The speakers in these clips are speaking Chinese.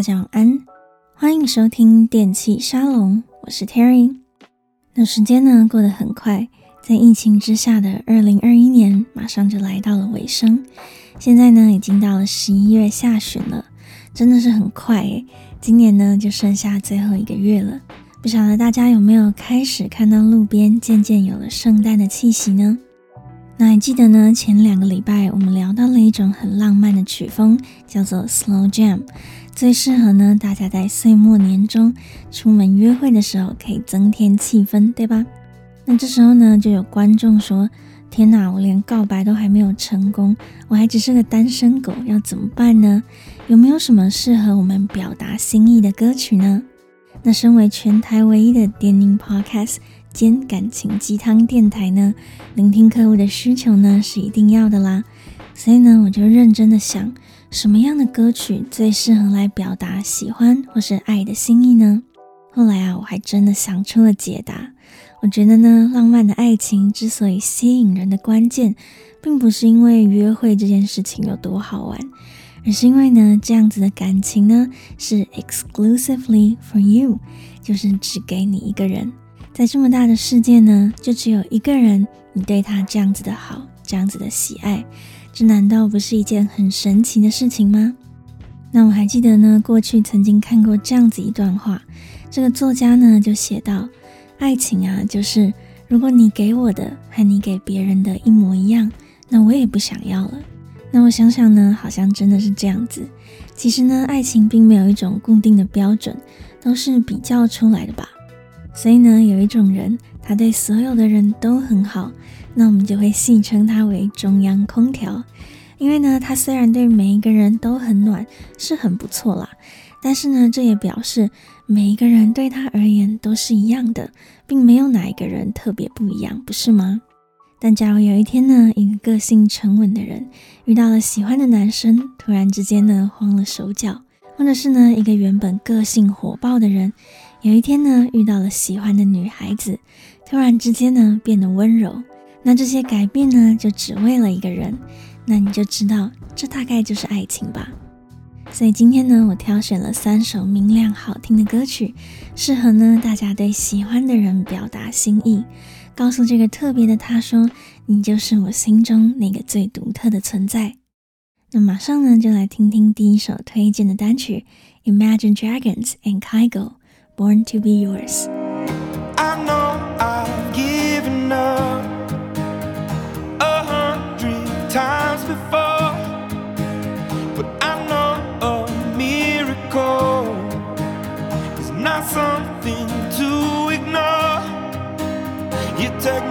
大家晚安，欢迎收听电器沙龙，我是 Terry。那时间呢过得很快，在疫情之下的二零二一年马上就来到了尾声，现在呢已经到了十一月下旬了，真的是很快诶。今年呢就剩下最后一个月了，不晓得大家有没有开始看到路边渐渐有了圣诞的气息呢？那还记得呢？前两个礼拜我们聊到了一种很浪漫的曲风，叫做 Slow Jam，最适合呢大家在岁末年终出门约会的时候可以增添气氛，对吧？那这时候呢就有观众说：“天哪，我连告白都还没有成功，我还只是个单身狗，要怎么办呢？有没有什么适合我们表达心意的歌曲呢？”那身为全台唯一的电音 Podcast。兼感情鸡汤电台呢，聆听客户的需求呢是一定要的啦，所以呢我就认真的想，什么样的歌曲最适合来表达喜欢或是爱的心意呢？后来啊，我还真的想出了解答。我觉得呢，浪漫的爱情之所以吸引人的关键，并不是因为约会这件事情有多好玩，而是因为呢，这样子的感情呢是 exclusively for you，就是只给你一个人。在这么大的世界呢，就只有一个人，你对他这样子的好，这样子的喜爱，这难道不是一件很神奇的事情吗？那我还记得呢，过去曾经看过这样子一段话，这个作家呢就写道：爱情啊，就是如果你给我的和你给别人的一模一样，那我也不想要了。那我想想呢，好像真的是这样子。其实呢，爱情并没有一种固定的标准，都是比较出来的吧。所以呢，有一种人，他对所有的人都很好，那我们就会戏称他为中央空调。因为呢，他虽然对每一个人都很暖，是很不错啦，但是呢，这也表示每一个人对他而言都是一样的，并没有哪一个人特别不一样，不是吗？但假如有一天呢，一个个性沉稳的人遇到了喜欢的男生，突然之间呢，慌了手脚，或者是呢，一个原本个性火爆的人。有一天呢，遇到了喜欢的女孩子，突然之间呢变得温柔，那这些改变呢就只为了一个人，那你就知道这大概就是爱情吧。所以今天呢，我挑选了三首明亮好听的歌曲，适合呢大家对喜欢的人表达心意，告诉这个特别的他说，你就是我心中那个最独特的存在。那马上呢就来听听第一首推荐的单曲，Imagine Dragons and Kygo。Born to be yours. You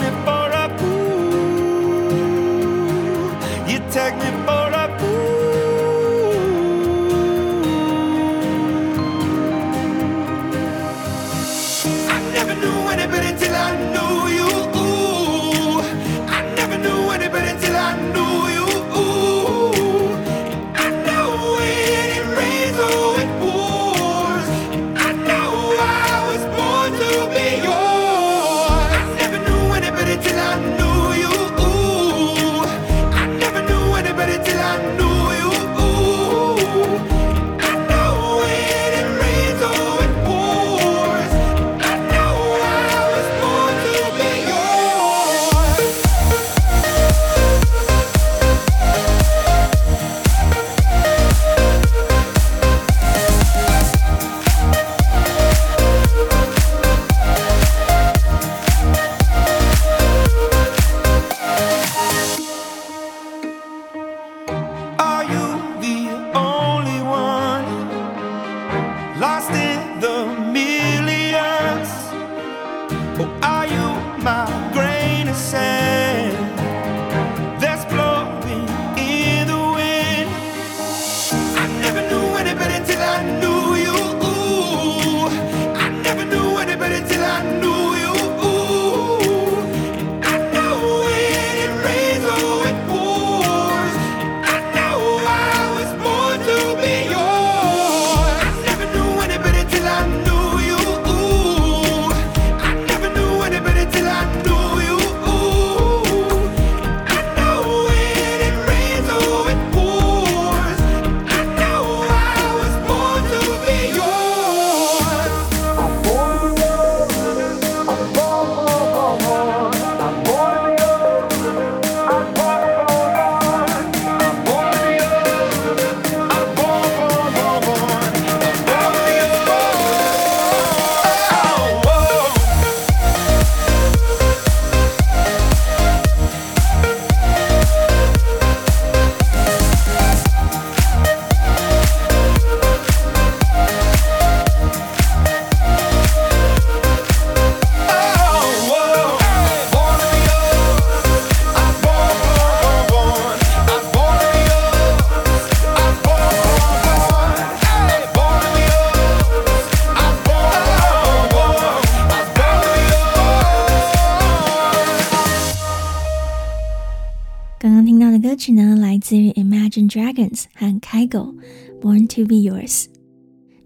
Go Born to Be Yours》。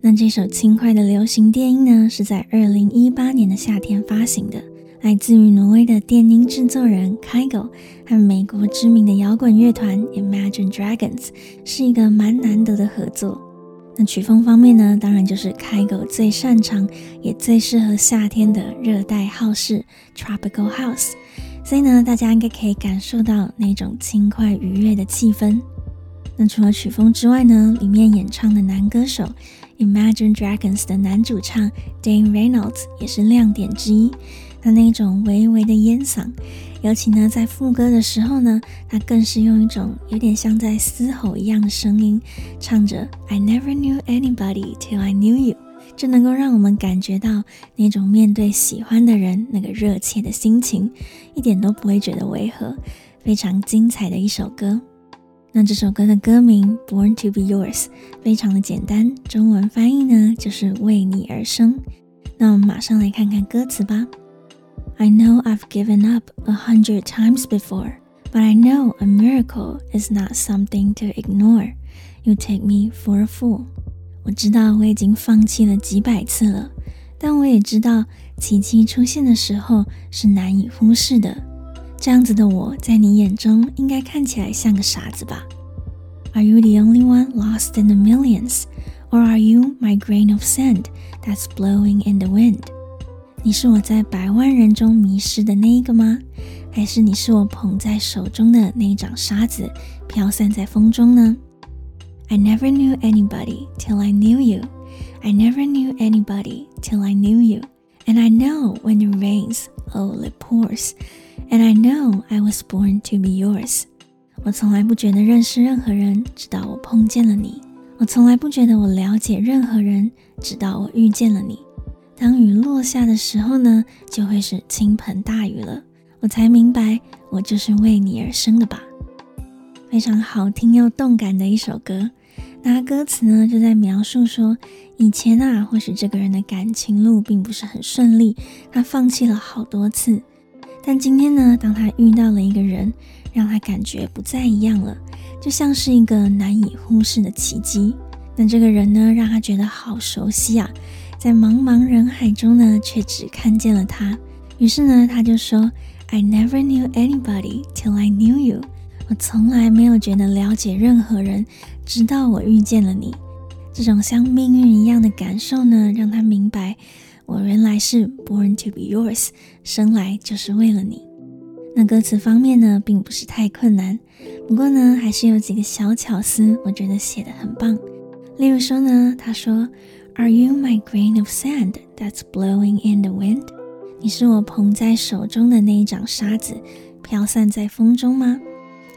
那这首轻快的流行电音呢，是在二零一八年的夏天发行的，来自于挪威的电音制作人 Kygo 和美国知名的摇滚乐团 Imagine Dragons，是一个蛮难得的合作。那曲风方面呢，当然就是 Kygo 最擅长也最适合夏天的热带浩式 Tropical House。所以呢，大家应该可以感受到那种轻快愉悦的气氛。那除了曲风之外呢，里面演唱的男歌手 Imagine Dragons 的男主唱 Dane Reynolds 也是亮点之一。他那种微微的烟嗓，尤其呢在副歌的时候呢，他更是用一种有点像在嘶吼一样的声音，唱着 I never knew anybody till I knew you。就能够让我们感觉到那种面对喜欢的人那个热切的心情，一点都不会觉得违和，非常精彩的一首歌。那这首歌的歌名《Born to Be Yours》非常的简单，中文翻译呢就是为你而生。那我们马上来看看歌词吧。I know I've given up a hundred times before, but I know a miracle is not something to ignore. You take me for a fool. 我知道我已经放弃了几百次了，但我也知道奇迹出现的时候是难以忽视的。这样子的我在你眼中应该看起来像个傻子吧？Are you the only one lost in the millions, or are you my grain of sand that's blowing in the wind？你是我在百万人中迷失的那一个吗？还是你是我捧在手中的那一掌沙子，飘散在风中呢？I never knew anybody till I knew you. I never knew anybody till I knew you. And I know when it rains, oh, it pours. And I know I was born to be yours. 我从来不觉得认识任何人，直到我碰见了你。我从来不觉得我了解任何人，直到我遇见了你。当雨落下的时候呢，就会是倾盆大雨了。我才明白，我就是为你而生的吧。非常好听又动感的一首歌。那歌词呢，就在描述说，以前啊，或许这个人的感情路并不是很顺利，他放弃了好多次。但今天呢，当他遇到了一个人，让他感觉不再一样了，就像是一个难以忽视的奇迹。那这个人呢，让他觉得好熟悉啊，在茫茫人海中呢，却只看见了他。于是呢，他就说：“I never knew anybody till I knew you。”我从来没有觉得了解任何人，直到我遇见了你。这种像命运一样的感受呢，让他明白，我原来是 born to be yours，生来就是为了你。那歌词方面呢，并不是太困难，不过呢，还是有几个小巧思，我觉得写的很棒。例如说呢，他说：“Are you my grain of sand that's blowing in the wind？” 你是我捧在手中的那一掌沙子，飘散在风中吗？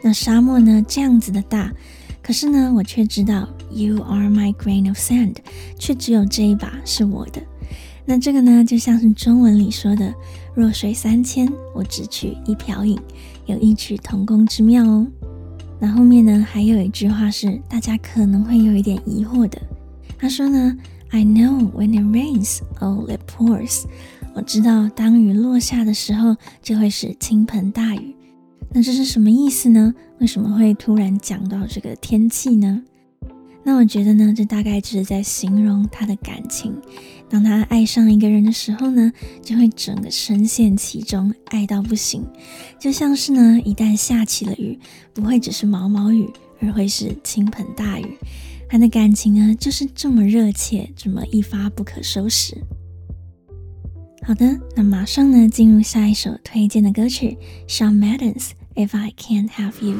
那沙漠呢，这样子的大，可是呢，我却知道 You are my grain of sand，却只有这一把是我的。那这个呢，就像是中文里说的“弱水三千，我只取一瓢饮”，有异曲同工之妙哦。那后面呢，还有一句话是大家可能会有一点疑惑的。他说呢：“I know when it rains, oh it pours。”我知道当雨落下的时候，就会是倾盆大雨。那这是什么意思呢？为什么会突然讲到这个天气呢？那我觉得呢，这大概就是在形容他的感情。当他爱上一个人的时候呢，就会整个深陷其中，爱到不行。就像是呢，一旦下起了雨，不会只是毛毛雨，而会是倾盆大雨。他的感情呢，就是这么热切，这么一发不可收拾。好的，那马上呢，进入下一首推荐的歌曲，Shawn Mendes。If I can't have you,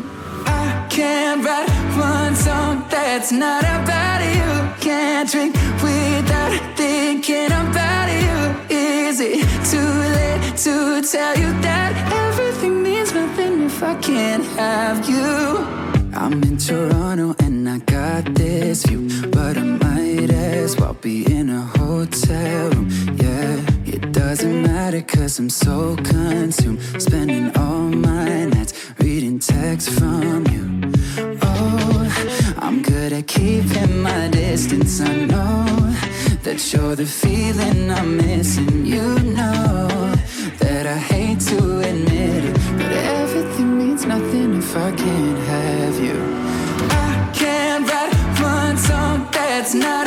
Can't write one song that's not about you. Can't drink without thinking about you. Is it too late to tell you that everything means nothing if I can't have you? I'm in Toronto and I got this view, but I might as well be in a hotel room. Yeah, it doesn't matter cause I'm so consumed, spending all my nights reading texts from keeping my distance. I know that you're the feeling I'm missing. You know that I hate to admit it, but everything means nothing if I can't have you. I can't write one song that's not.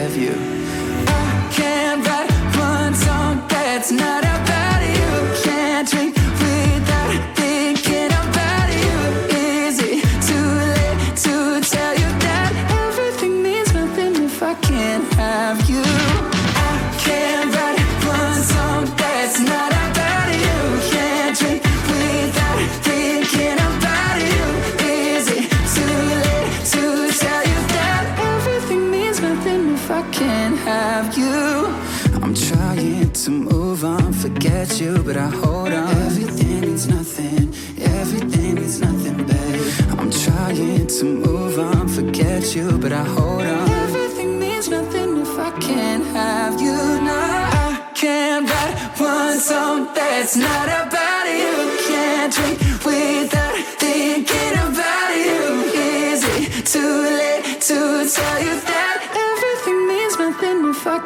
that's not about you. Can't drink without thinking about you. Is it too late to tell you that everything means nothing if I can't have you? I can't write one song that's not about you. Can't drink without thinking about you. Is it too late to tell you that everything means nothing if I can't have you? I'm trying to move on, forget you, but I hold on. Everything means nothing, everything means nothing, babe. I'm trying to move on, forget you, but I hold on. Everything means nothing if I can't have you. No, I can't write one song that's not about you. Can't drink without thinking about you. Is it too late to tell you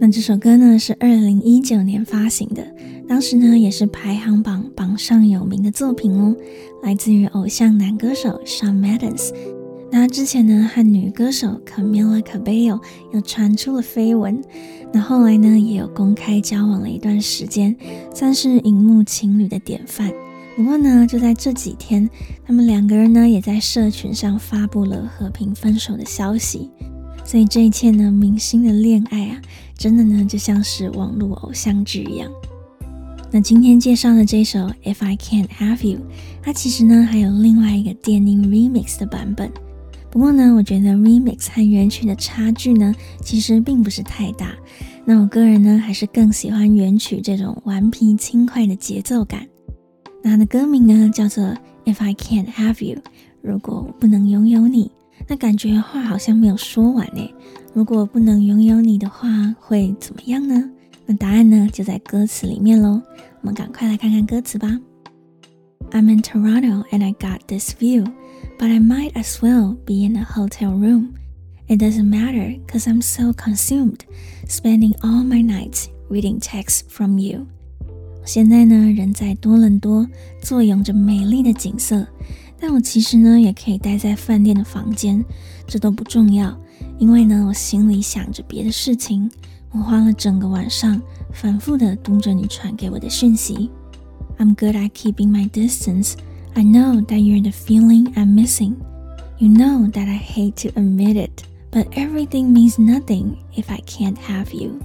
那这首歌呢是二零一九年发行的，当时呢也是排行榜榜上有名的作品哦，来自于偶像男歌手 Shawn Mendes。那之前呢和女歌手 Camila Cabello 又传出了绯闻，那后来呢也有公开交往了一段时间，算是荧幕情侣的典范。不过呢，就在这几天，他们两个人呢也在社群上发布了和平分手的消息。所以这一切呢，明星的恋爱啊，真的呢就像是网络偶像剧一样。那今天介绍的这首《If I Can't Have You》，它其实呢还有另外一个电音 remix 的版本。不过呢，我觉得 remix 和原曲的差距呢，其实并不是太大。那我个人呢，还是更喜欢原曲这种顽皮轻快的节奏感。那它的歌名呢叫做《If I Can't Have You》，如果我不能拥有你，那感觉话好像没有说完诶。如果不能拥有你的话，会怎么样呢？那答案呢就在歌词里面喽。我们赶快来看看歌词吧。I'm in Toronto and I got this view, but I might as well be in a hotel room. It doesn't matter, cause I'm so consumed, spending all my nights reading texts from you. 现在呢，人在多伦多，坐拥着美丽的景色，但我其实呢，也可以待在饭店的房间，这都不重要，因为呢，我心里想着别的事情。我花了整个晚上，反复的读着你传给我的讯息。I'm good at keeping my distance. I know that you're the feeling I'm missing. You know that I hate to admit it, but everything means nothing if I can't have you.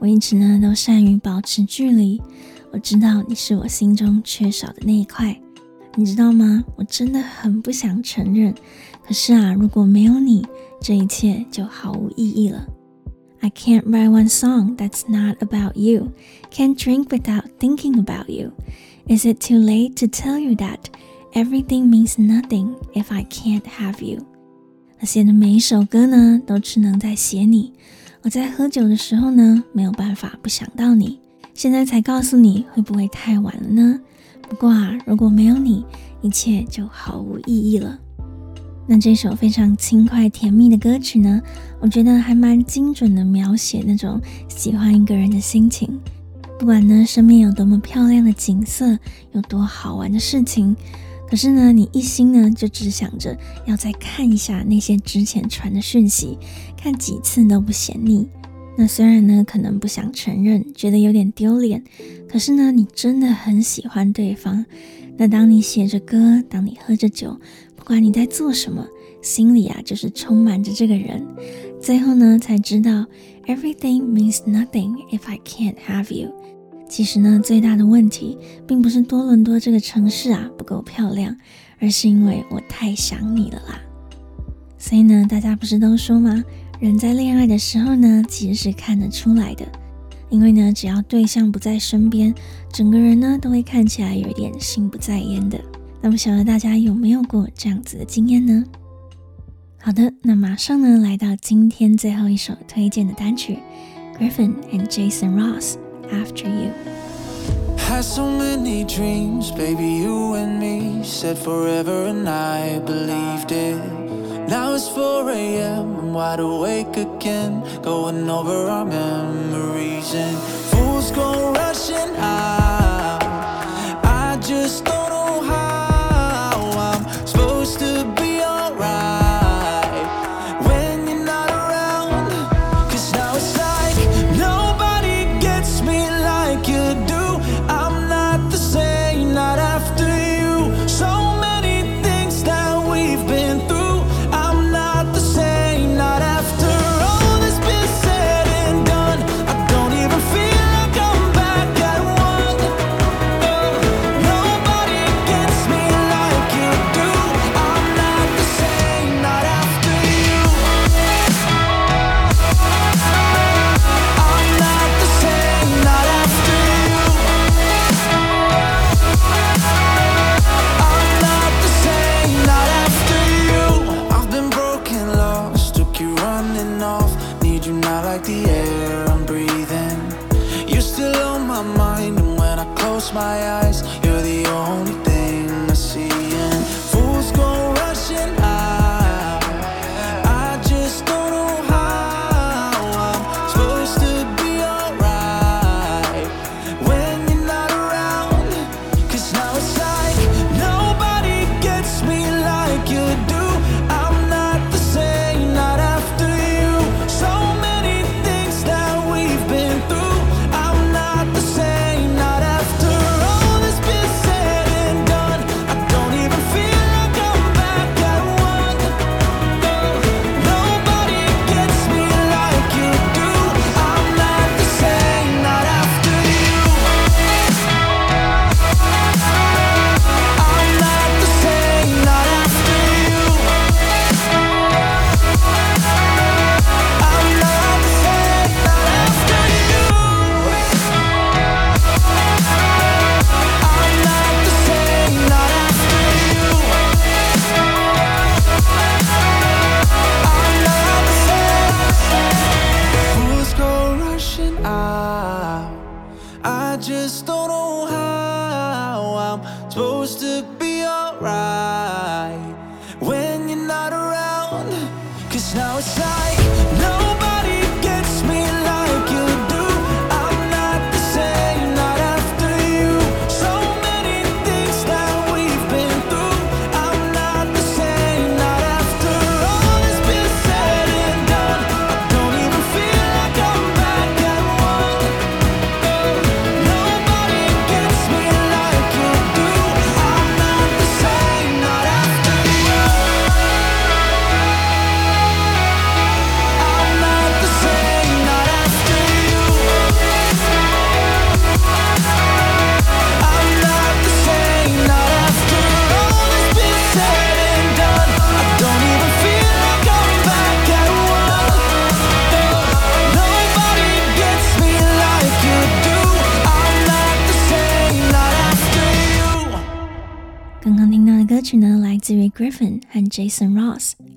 我一直呢都善于保持距离。我知道你是我心中缺少的那一块，你知道吗？我真的很不想承认，可是啊，如果没有你，这一切就毫无意义了。I can't write one song that's not about you. Can't drink without thinking about you. Is it too late to tell you that everything means nothing if I can't have you? 我写的每一首歌呢，都只能在写你。我在喝酒的时候呢，没有办法不想到你。现在才告诉你，会不会太晚了呢？不过啊，如果没有你，一切就毫无意义了。那这首非常轻快甜蜜的歌曲呢，我觉得还蛮精准的描写那种喜欢一个人的心情。不管呢，身边有多么漂亮的景色，有多好玩的事情，可是呢，你一心呢就只想着要再看一下那些之前传的讯息，看几次都不嫌腻。那虽然呢，可能不想承认，觉得有点丢脸，可是呢，你真的很喜欢对方。那当你写着歌，当你喝着酒，不管你在做什么，心里啊就是充满着这个人。最后呢，才知道 everything means nothing if I can't have you。其实呢，最大的问题并不是多伦多这个城市啊不够漂亮，而是因为我太想你了啦。所以呢，大家不是都说吗？人在恋爱的时候呢，其实是看得出来的，因为呢，只要对象不在身边，整个人呢都会看起来有一点心不在焉的。那么，晓得大家有没有过这样子的经验呢？好的，那马上呢来到今天最后一首推荐的单曲，Gryffin and Jason Ross After You。Had so many dreams, baby, you and me said forever and I believed it. Now it's 4 a.m. I'm wide awake again, going over our memories and fools go rushing out.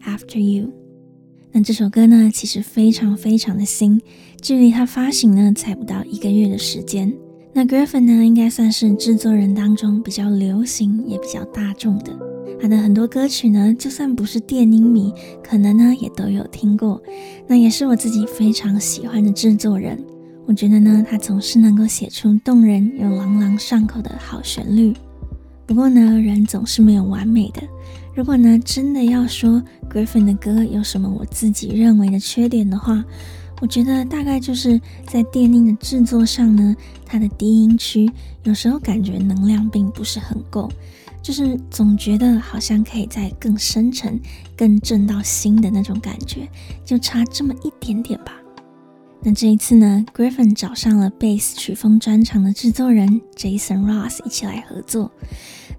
After You。那这首歌呢，其实非常非常的新，距离它发行呢，才不到一个月的时间。那 Griffin 呢，应该算是制作人当中比较流行也比较大众的。他的很多歌曲呢，就算不是电音迷，可能呢也都有听过。那也是我自己非常喜欢的制作人。我觉得呢，他总是能够写出动人又朗朗上口的好旋律。不过呢，人总是没有完美的。如果呢，真的要说 Griffin 的歌有什么我自己认为的缺点的话，我觉得大概就是在电音的制作上呢，它的低音区有时候感觉能量并不是很够，就是总觉得好像可以再更深沉、更震到心的那种感觉，就差这么一点点吧。那这一次呢，Griffin 找上了 bass 曲风专长的制作人 Jason Ross 一起来合作。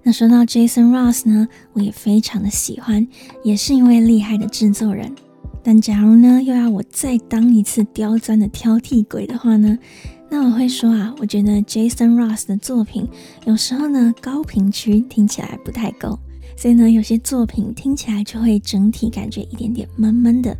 那说到 Jason Ross 呢，我也非常的喜欢，也是一位厉害的制作人。但假如呢，又要我再当一次刁钻的挑剔鬼的话呢，那我会说啊，我觉得 Jason Ross 的作品有时候呢，高频区听起来不太够，所以呢，有些作品听起来就会整体感觉一点点闷闷的。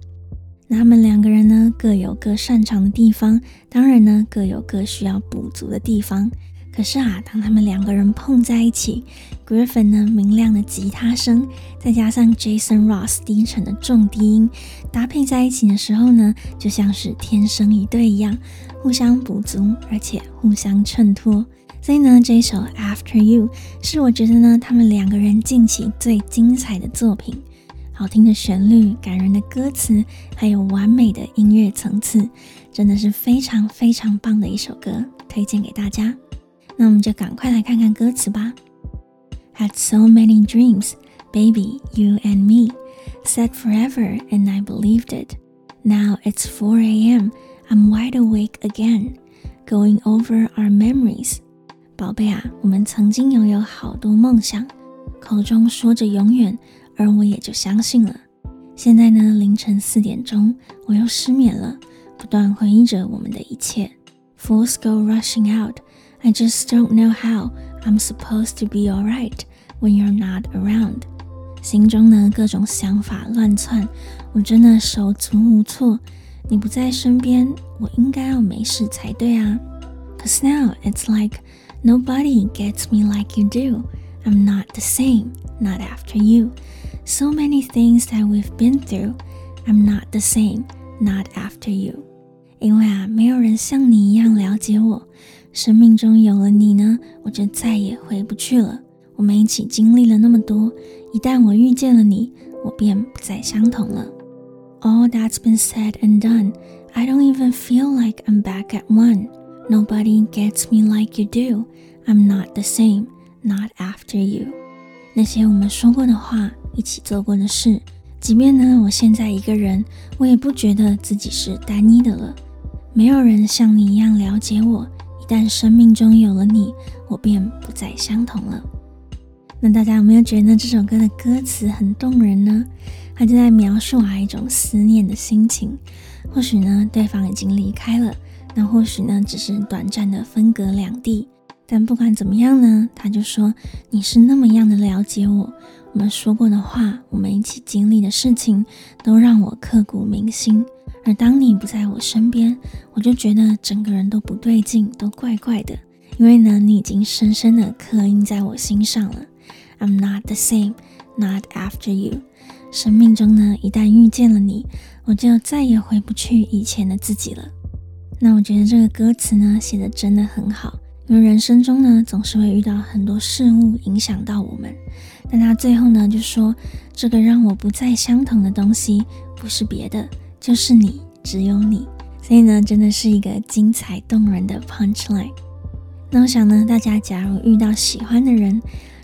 那他们两个人呢，各有各擅长的地方，当然呢，各有各需要补足的地方。可是啊，当他们两个人碰在一起，Griffin 呢，明亮的吉他声，再加上 Jason Ross 低沉的重低音，搭配在一起的时候呢，就像是天生一对一样，互相补足，而且互相衬托。所以呢，这一首 After You 是我觉得呢，他们两个人近期最精彩的作品。好听的旋律、感人的歌词，还有完美的音乐层次，真的是非常非常棒的一首歌，推荐给大家。那我们就赶快来看看歌词吧。Had so many dreams, baby, you and me, said forever, and I believed it. Now it's 4 a.m., I'm wide awake again, going over our memories. 宝贝啊，我们曾经拥有好多梦想，口中说着永远，而我也就相信了。现在呢，凌晨四点钟，我又失眠了，不断回忆着我们的一切。Fools go rushing out. I just don't know how I'm supposed to be alright when you're not around。心中呢，各种想法乱窜，我真的手足无措。你不在身边，我应该要没事才对啊。Cause now it's like nobody gets me like you do. I'm not the same, not after you. So many things that we've been through. I'm not the same, not after you. 因为啊，没有人像你一样了解我。生命中有了你呢，我就再也回不去了。我们一起经历了那么多，一旦我遇见了你，我便不再相同了。All that's been said and done, I don't even feel like I'm back at one. Nobody gets me like you do. I'm not the same, not after you. 那些我们说过的话，一起做过的事，即便呢，我现在一个人，我也不觉得自己是单一的了。没有人像你一样了解我。一旦生命中有了你，我便不再相同了。那大家有没有觉得这首歌的歌词很动人呢？它就在描述啊一种思念的心情。或许呢，对方已经离开了，那或许呢，只是短暂的分隔两地。但不管怎么样呢，他就说你是那么样的了解我，我们说过的话，我们一起经历的事情，都让我刻骨铭心。而当你不在我身边，我就觉得整个人都不对劲，都怪怪的。因为呢，你已经深深的刻印在我心上了。I'm not the same, not after you。生命中呢，一旦遇见了你，我就再也回不去以前的自己了。那我觉得这个歌词呢，写的真的很好。因为人生中呢，总是会遇到很多事物影响到我们。但他最后呢，就说这个让我不再相同的东西，不是别的。就是你，只有你，所以呢，真的是一个精彩动人的 punchline。那我想呢，大家假如遇到喜欢的人，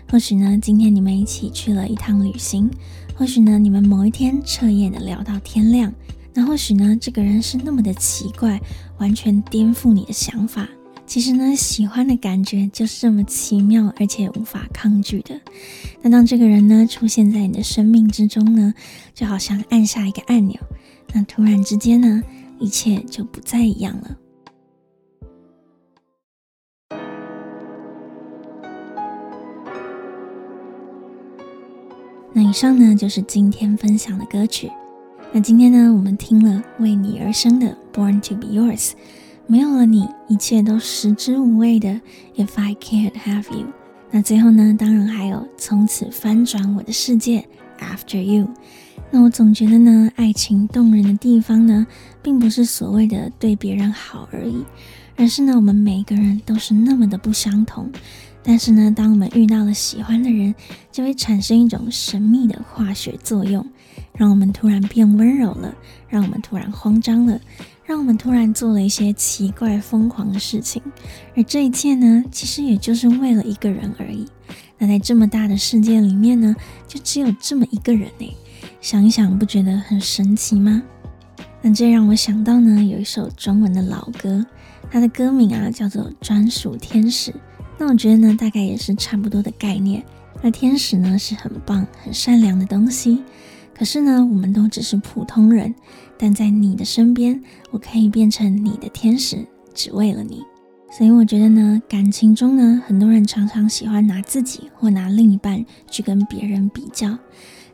或许呢，今天你们一起去了一趟旅行，或许呢，你们某一天彻夜的聊到天亮，那或许呢，这个人是那么的奇怪，完全颠覆你的想法。其实呢，喜欢的感觉就是这么奇妙，而且无法抗拒的。那当这个人呢，出现在你的生命之中呢，就好像按下一个按钮。那突然之间呢，一切就不再一样了。那以上呢，就是今天分享的歌曲。那今天呢，我们听了为你而生的《Born to Be Yours》，没有了你，一切都食之无味的。If I can't have you，那最后呢，当然还有从此翻转我的世界。After you。那我总觉得呢，爱情动人的地方呢，并不是所谓的对别人好而已，而是呢，我们每个人都是那么的不相同。但是呢，当我们遇到了喜欢的人，就会产生一种神秘的化学作用，让我们突然变温柔了，让我们突然慌张了，让我们突然做了一些奇怪疯狂的事情。而这一切呢，其实也就是为了一个人而已。那在这么大的世界里面呢，就只有这么一个人呢。想一想，不觉得很神奇吗？那这让我想到呢，有一首中文的老歌，它的歌名啊叫做《专属天使》。那我觉得呢，大概也是差不多的概念。那天使呢，是很棒、很善良的东西，可是呢，我们都只是普通人。但在你的身边，我可以变成你的天使，只为了你。所以我觉得呢，感情中呢，很多人常常喜欢拿自己或拿另一半去跟别人比较，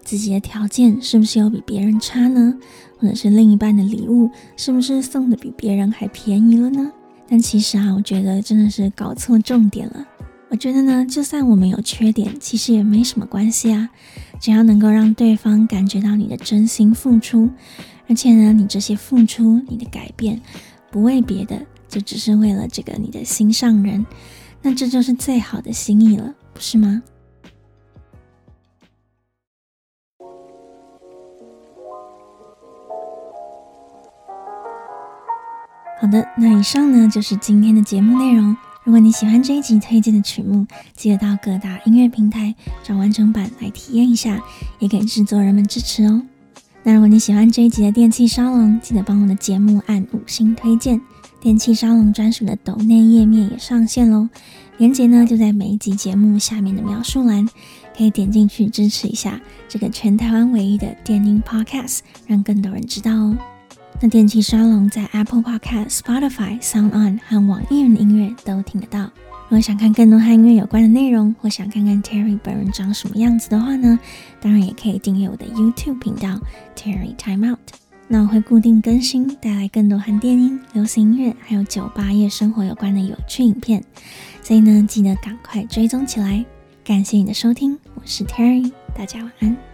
自己的条件是不是有比别人差呢？或者是另一半的礼物是不是送的比别人还便宜了呢？但其实啊，我觉得真的是搞错重点了。我觉得呢，就算我们有缺点，其实也没什么关系啊。只要能够让对方感觉到你的真心付出，而且呢，你这些付出、你的改变，不为别的，就只是为了这个你的心上人，那这就是最好的心意了，不是吗？好的，那以上呢，就是今天的节目内容。如果你喜欢这一集推荐的曲目，记得到各大音乐平台找完整版来体验一下，也给制作人们支持哦。那如果你喜欢这一集的电气沙龙，记得帮我的节目按五星推荐。电气沙龙专属的抖内页面也上线喽，链接呢就在每一集节目下面的描述栏，可以点进去支持一下这个全台湾唯一的电音 Podcast，让更多人知道哦。那电器沙龙在 Apple Podcast、Spotify、Sound On 和网易云音乐都听得到。如果想看更多和音乐有关的内容，或想看看 Terry 本人长什么样子的话呢，当然也可以订阅我的 YouTube 频道 Terry Time Out。那我会固定更新，带来更多和电音、流行音乐还有酒吧夜生活有关的有趣影片。所以呢，记得赶快追踪起来。感谢你的收听，我是 Terry，大家晚安。